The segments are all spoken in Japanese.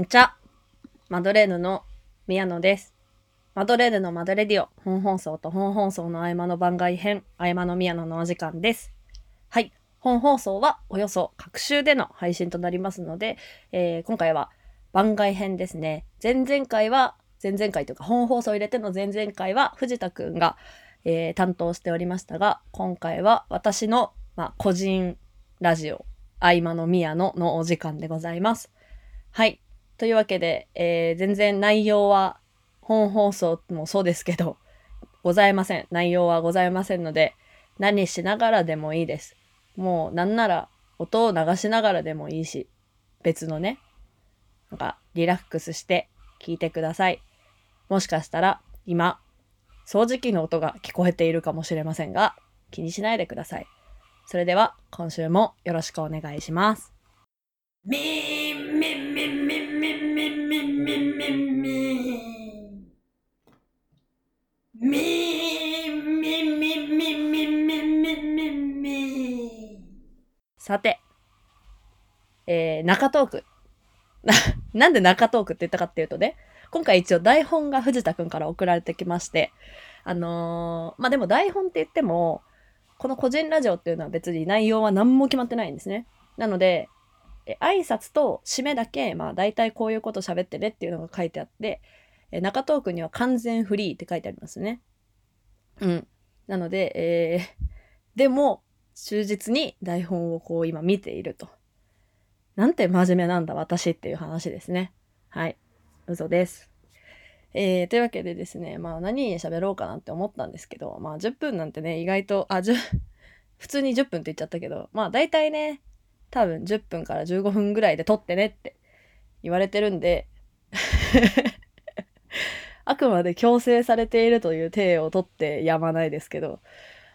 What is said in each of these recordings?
んちゃ、マドレーヌの宮野です。マドレーヌのマドレディオ、本放送と本放送の合間の番外編、合間の宮野のお時間です。はい。本放送はおよそ各週での配信となりますので、えー今回は番外編ですね。前々回は、前々回というか本放送を入れての前々回は藤田くんが、えー担当しておりましたが、今回は私の、まあ、個人ラジオ、合間の宮野のお時間でございます。はい。というわけで、えー全然内容は本放送もそうですけど、ございません。内容はございませんので、何しながらでもいいです。もうなんなら音を流しながらでもいいし、別のね、なんかリラックスして聞いてください。もしかしたら今、掃除機の音が聞こえているかもしれませんが、気にしないでください。それでは今週もよろしくお願いします。みみみみみみみみみみみみみみみみみみさて、えー、中トーク。な、なんで中トークって言ったかっていうとね、今回一応台本が藤田くんから送られてきまして、あのーまあ、でも台本って言っても、この個人ラジオっていうのは別に内容は何も決まってないんですね。なので、え挨拶と締めだけ、まあ大体こういうこと喋ってねっていうのが書いてあって、え中トークには完全フリーって書いてありますね。うん。なので、えー、でも、忠実に台本をこう今見ていると。なんて真面目なんだ私っていう話ですね。はい。嘘です。えー、というわけでですね、まあ何喋ろうかなって思ったんですけど、まあ10分なんてね、意外と、あ、10、普通に10分って言っちゃったけど、まあ大体ね、多分10分から15分ぐらいで撮ってねって言われてるんで、あくまで強制されているという体を取ってやまないですけど、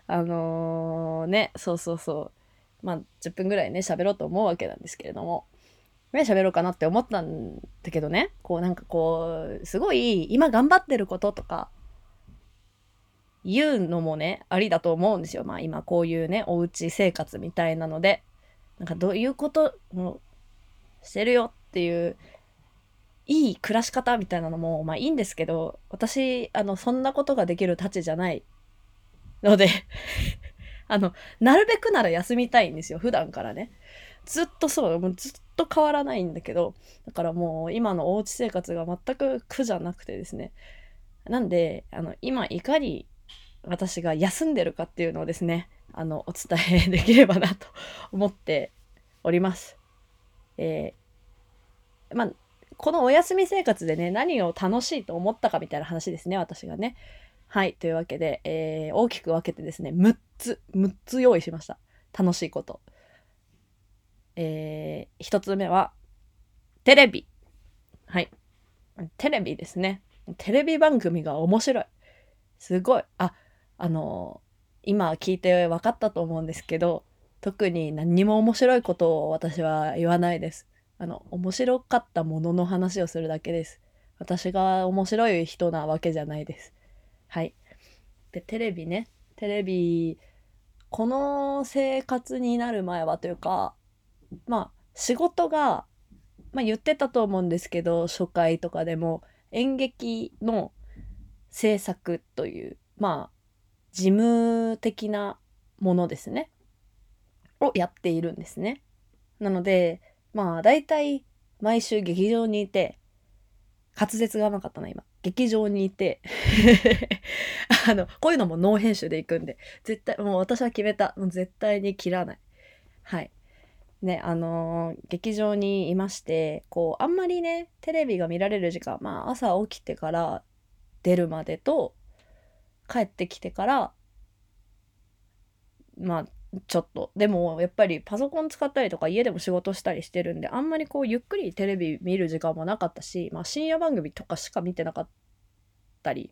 あのーね、そうそうそう。まあ、10分ぐらいね、喋ろうと思うわけなんですけれども、ね、喋ろうかなって思ったんだけどね、こうなんかこう、すごい今頑張ってることとか、言うのもね、ありだと思うんですよ。まあ今こういうね、おうち生活みたいなので、なんかどういうことをしてるよっていう、いい暮らし方みたいなのも、まあいいんですけど、私、あの、そんなことができるたちじゃないので、あの、なるべくなら休みたいんですよ、普段からね。ずっとそう、もうずっと変わらないんだけど、だからもう今のおうち生活が全く苦じゃなくてですね。なんで、あの、今いかに私が休んでるかっていうのをですね、あの、お伝えできればなと思っております。えーまあ、このお休み生活でね、何を楽しいと思ったかみたいな話ですね、私がね。はい。というわけで、えー大きく分けてですね、6つ、6つ用意しました。楽しいこと。えー、1つ目は、テレビ。はい。テレビですね。テレビ番組が面白い。すごい。あ、あの今聞いて分かったと思うんですけど、特に何にも面白いことを私は言わないです。あの、面白かったものの話をするだけです。私が面白い人なわけじゃないです。はい。で、テレビね。テレビ、この生活になる前はというか、まあ、仕事が、まあ言ってたと思うんですけど、初回とかでも演劇の制作という、まあ、事務的なものですね。をやっているんですね。なので、まあ、大体、毎週劇場にいて、滑舌が甘かったな、今。劇場にいて、あの、こういうのもノー編集で行くんで、絶対、もう私は決めた。もう絶対に切らない。はい。ね、あのー劇場にいまして、こう、あんまりね、テレビが見られる時間、まあ、朝起きてから出るまでと、帰ってきてから、まあ、ちょっと。でも、やっぱりパソコン使ったりとか家でも仕事したりしてるんで、あんまりこう、ゆっくりテレビ見る時間もなかったし、まあ、深夜番組とかしか見てなかったり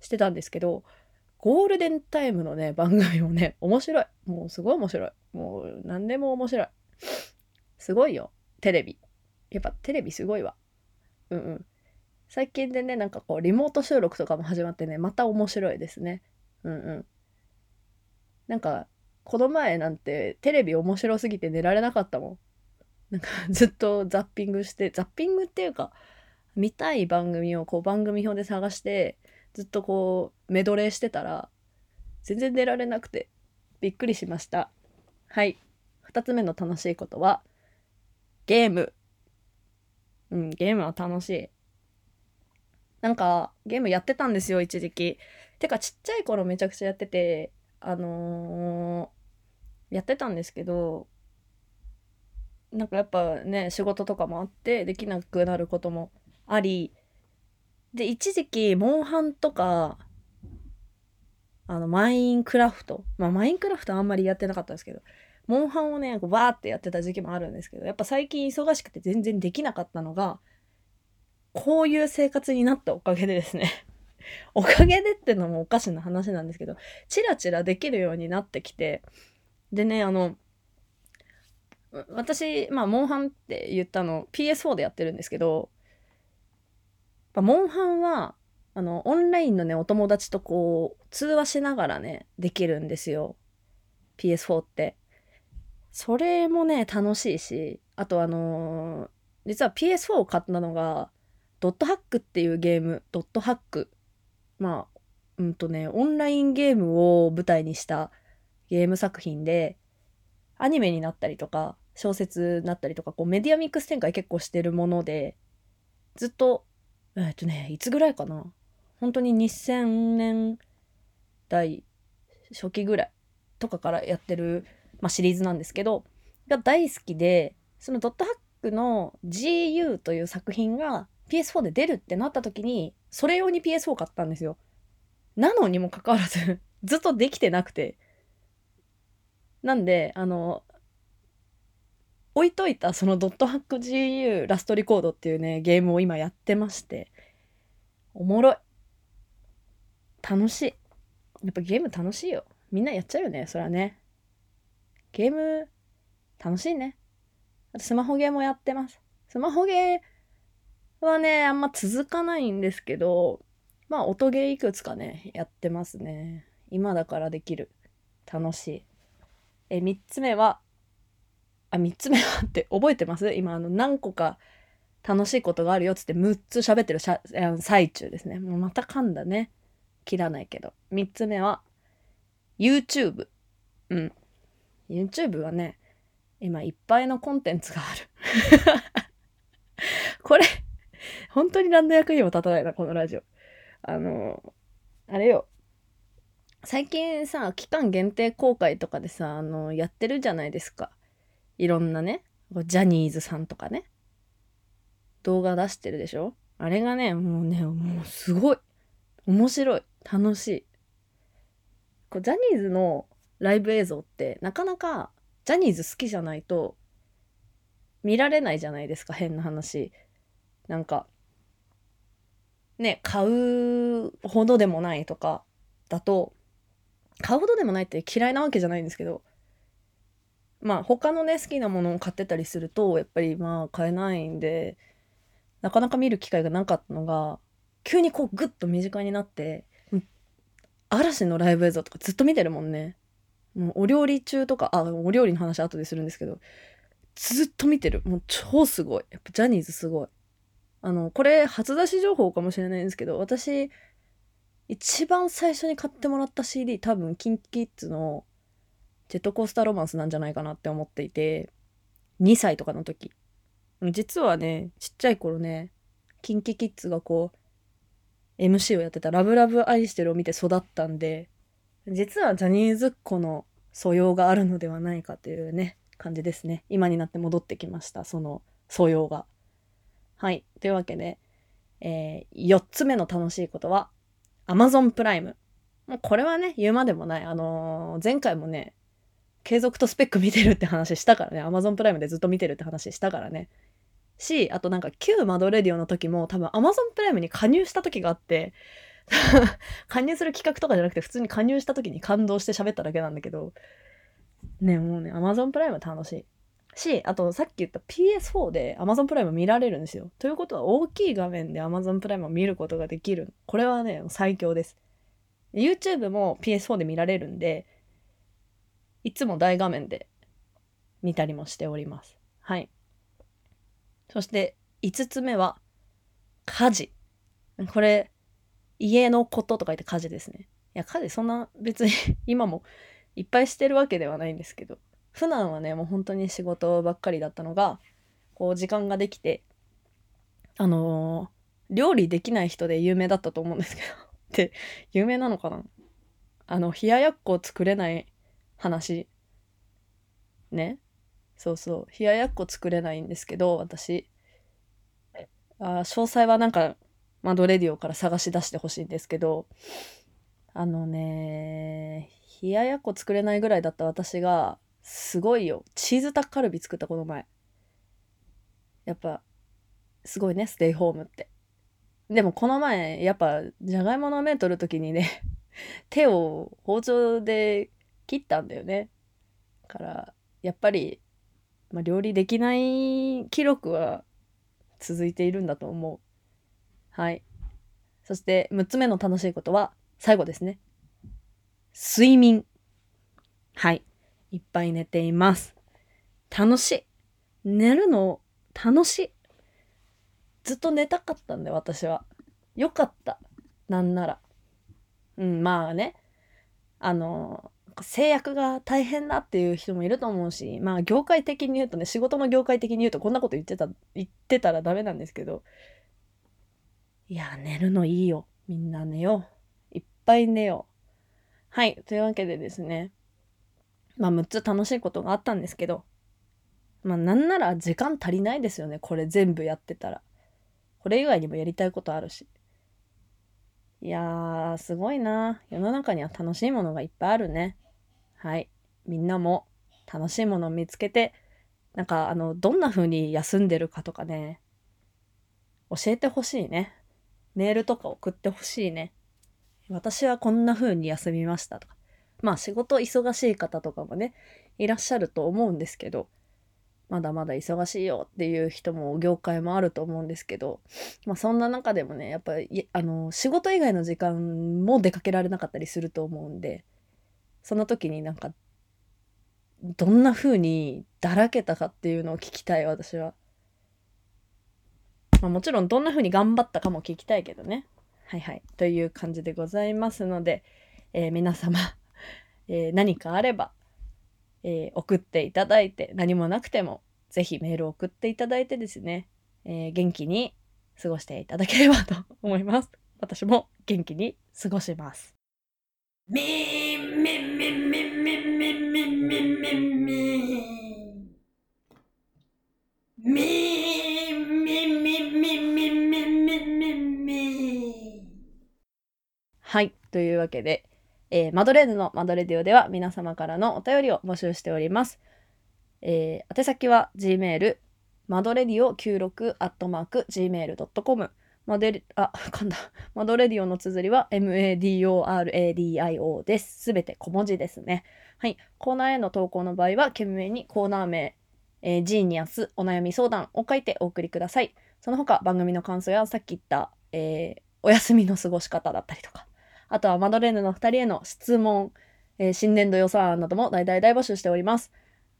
してたんですけど、ゴールデンタイムのね、番組もね、面白い。もうすごい面白い。もう何でも面白い。すごいよ。テレビ。やっぱテレビすごいわ。うんうん。最近でね、なんかこう、リモート収録とかも始まってね、また面白いですね。うんうん。なんか、この前なんてテレビ面白すぎて寝られなかったもん。なんかずっとザッピングして、ザッピングっていうか、見たい番組をこう番組表で探して、ずっとこうメドレーしてたら、全然寝られなくて、びっくりしました。はい。二つ目の楽しいことは、ゲーム。うん、ゲームは楽しい。なんか、ゲームやってたんですよ、一時期。てか、ちっちゃい頃めちゃくちゃやってて、あのーやってたんですけど、なんかやっぱね、仕事とかもあって、できなくなることもあり、で、一時期、モンハンとか、あの、マインクラフト。まあ、マインクラフトあんまりやってなかったんですけど、モンハンをね、こうバーってやってた時期もあるんですけど、やっぱ最近忙しくて全然できなかったのが、こういう生活になったおかげでですね。おかげでってのもおかしな話なんですけど、チラチラできるようになってきて、でね、あの、私、まあ、モンハンって言ったの PS4 でやってるんですけど、まあモンハンは、あの、オンラインのね、お友達とこう、通話しながらね、できるんですよ。PS4 って。それもね、楽しいし、あとあのー実は PS4 を買ったのが、ドットハックっていうゲーム、ドットハック。まあ、うんとね、オンラインゲームを舞台にしたゲーム作品で、アニメになったりとか、小説になったりとか、こうメディアミックス展開結構してるもので、ずっと、えっとね、いつぐらいかな。本当に2000年代初期ぐらいとかからやってる、まあ、シリーズなんですけど、が大好きで、そのドットハックの GU という作品が PS4 で出るってなった時に、それ用に PS4 買ったんですよ。なのにもかかわらず、ずっとできてなくて。なんで、あの、置いといたそのドットハック GU ラストリコードっていうね、ゲームを今やってまして、おもろい。楽しい。やっぱゲーム楽しいよ。みんなやっちゃうよね、それはね。ゲーム、楽しいね。あとスマホゲーもやってます。スマホゲーはね、あんま続かないんですけど、まあ音ゲーいくつかね、やってますね。今だからできる。楽しい。え、三つ目は、あ、三つ目は って覚えてます？今あの何個か楽しいことがあるよっつって6つ喋ってるしゃ最中ですね。もうまた噛んだね。切らないけど。三つ目は、YouTube。うん。YouTube はね、今いっぱいのコンテンツがある。これ、本当に何の役にも立たないな、このラジオ。あの、あれよ。最近さ、期間限定公開とかでさ、あの、やってるじゃないですか。いろんなね、ジャニーズさんとかね。動画出してるでしょあれがね、もうね、もうすごい。面白い。楽しい。こうジャニーズのライブ映像ってなかなかジャニーズ好きじゃないと見られないじゃないですか変な話なんかね買うほどでもないとかだと買うほどでもないって嫌いなわけじゃないんですけどまあ他のね好きなものを買ってたりするとやっぱりまあ買えないんでなかなか見る機会がなかったのが急にこうグッと身近になって嵐のライブ映像とかずっと見てるもんね。もうお料理中とかあお料理の話後でするんですけどずっと見てる。もう超すごい。やっぱジャニーズすごい。あのこれ初出し情報かもしれないんですけど私一番最初に買ってもらった CD 多分 KinKiKids のジェットコースターロマンスなんじゃないかなって思っていて2歳とかの時。実はねちっちゃい頃ね KinKiKids がこう MC をやってた「ラブラブ愛してる」を見て育ったんで実はジャニーズっ子の素養があるのではないかというね感じですね。今になって戻ってきましたその素養が。はい。というわけで、えー、4つ目の楽しいことは Amazon プライムもうこれはね言うまでもない。あのー前回もね継続とスペック見てるって話したからね。Amazon プライムでずっと見てるって話したからね。しあとなんか旧マドレディオの時も多分 Amazon プライムに加入した時があって 加入する企画とかじゃなくて普通に加入した時に感動して喋っただけなんだけど。ねもうね Amazon プライム楽しい。しあとさっき言った PS4 で Amazon プライム見られるんですよ。ということは大きい画面で Amazon プライムを見ることができる。これはね最強です。YouTube も PS4 で見られるんでいつも大画面で見たりもしております。はい。そして5つ目は家事。これ、家のことと書いて家事ですね。いや、家事そんな別に 今もいっぱいしてるわけではないんですけど、普段はね、もう本当に仕事ばっかりだったのが、こう時間ができて、あのー料理できない人で有名だったと思うんですけど、って有名なのかな？あの、冷ややっこ作れない話。ね？そうそう。冷ややっこ作れないんですけど、私。あ詳細はなんか、マドレディオから探し出してほしいんですけど、あのね、冷ややっこ作れないぐらいだった私が、すごいよ。チーズタッカルビ作ったこの前。やっぱ、すごいね、ステイホームって。でもこの前、やっぱ、じゃがいもの麺取るときにね、手を包丁で切ったんだよね。から、やっぱり、まあ、料理できない記録は続いているんだと思う。はい。そして、6つ目の楽しいことは、最後ですね。睡眠。はい。いっぱい寝ています。楽しい。寝るの楽しい。ずっと寝たかったんだよ、私は。よかった。なんなら。うん、まあね。あの、制約が大変だっていう人もいると思うし、まあ業界的に言うとね、仕事の業界的に言うとこんなこと言ってた、言ってたらダメなんですけど、いや、寝るのいいよ。みんな寝よう。いっぱい寝よう。はい。というわけでですね。まあ6つ楽しいことがあったんですけど、まあなんなら時間足りないですよね。これ全部やってたら。これ以外にもやりたいことあるし。いやー、すごいな。世の中には楽しいものがいっぱいあるね。はい。みんなも楽しいものを見つけて、なんかあの、どんな風に休んでるかとかね、教えてほしいね。メールとか送ってほしいね。私はこんな風に休みましたとか。まあ仕事忙しい方とかもね、いらっしゃると思うんですけど、まだまだ忙しいよっていう人も業界もあると思うんですけど、まあそんな中でもね、やっぱり、あの、仕事以外の時間も出かけられなかったりすると思うんで、その時になんか、どんな風にだらけたかっていうのを聞きたい、私は。まあもちろんどんな風に頑張ったかも聞きたいけどね。はいはい。という感じでございますので、えー皆様、えー何かあれば、えー送っていただいて、何もなくても、ぜひメールを送っていただいてですね、えー元気に過ごしていただければと思います。私も元気に過ごします。みみみみみみみみみみみみみみみみみみはい。というわけで、えーマドレーヌのマドレディオでは皆様からのお便りを募集しております。えー宛先は gmail、マドレディオ96アットマーク gmail.com。マデ、あ、噛んだ。マドレディオの綴りは MADORADIO です。すべて小文字ですね。はい。コーナーへの投稿の場合は、懸命にコーナー名、えージーニアスお悩み相談を書いてお送りください。その他番組の感想やさっき言った、えーお休みの過ごし方だったりとか、あとはマドレーヌの2人への質問、えー新年度予算案なども大々大募集しております。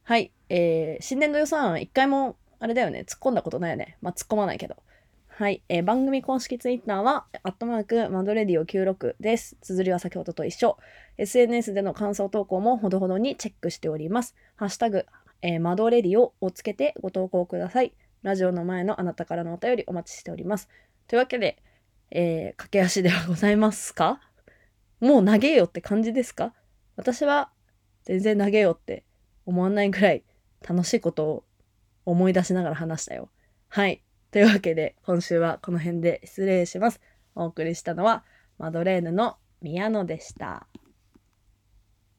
はい。えー新年度予算案一回も、あれだよね、突っ込んだことないよね。まあ、突っ込まないけど。はい。えー番組公式ツイッターは、アットマーク、マドレディオ96です。綴りは先ほどと一緒。SNS での感想投稿もほどほどにチェックしております。ハッシュタグ、えーマドレディオをつけてご投稿ください。ラジオの前のあなたからのお便りお待ちしております。というわけで、えー駆け足ではございますか？もう投げよって感じですか？私は全然投げよって思わないぐらい楽しいことを思い出しながら話したよ。はい。というわけで今週はこの辺で失礼します。お送りしたのはマドレーヌの宮野でした。